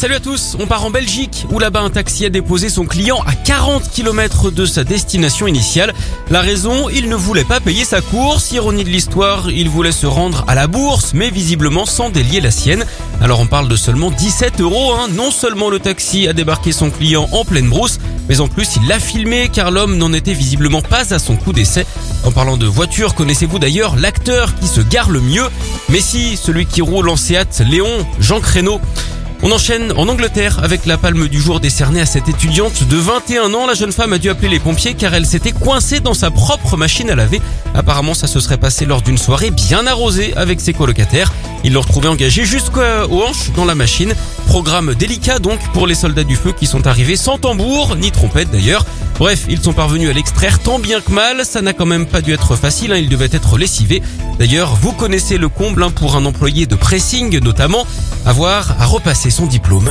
Salut à tous, on part en Belgique où là-bas un taxi a déposé son client à 40 km de sa destination initiale. La raison, il ne voulait pas payer sa course. Ironie de l'histoire, il voulait se rendre à la bourse mais visiblement sans délier la sienne. Alors on parle de seulement 17 euros. Hein. Non seulement le taxi a débarqué son client en pleine brousse, mais en plus il l'a filmé car l'homme n'en était visiblement pas à son coup d'essai. En parlant de voiture, connaissez-vous d'ailleurs l'acteur qui se gare le mieux? Mais si, celui qui roule en Léon, Jean Créneau. On enchaîne en Angleterre avec la palme du jour décernée à cette étudiante de 21 ans. La jeune femme a dû appeler les pompiers car elle s'était coincée dans sa propre machine à laver. Apparemment, ça se serait passé lors d'une soirée bien arrosée avec ses colocataires. Ils l'ont retrouvée engagée jusqu'aux hanches dans la machine. Programme délicat donc pour les soldats du feu qui sont arrivés sans tambour, ni trompette d'ailleurs. Bref, ils sont parvenus à l'extraire tant bien que mal. Ça n'a quand même pas dû être facile, hein. il devait être lessivé. D'ailleurs, vous connaissez le comble hein, pour un employé de pressing notamment, avoir à repasser son diplôme.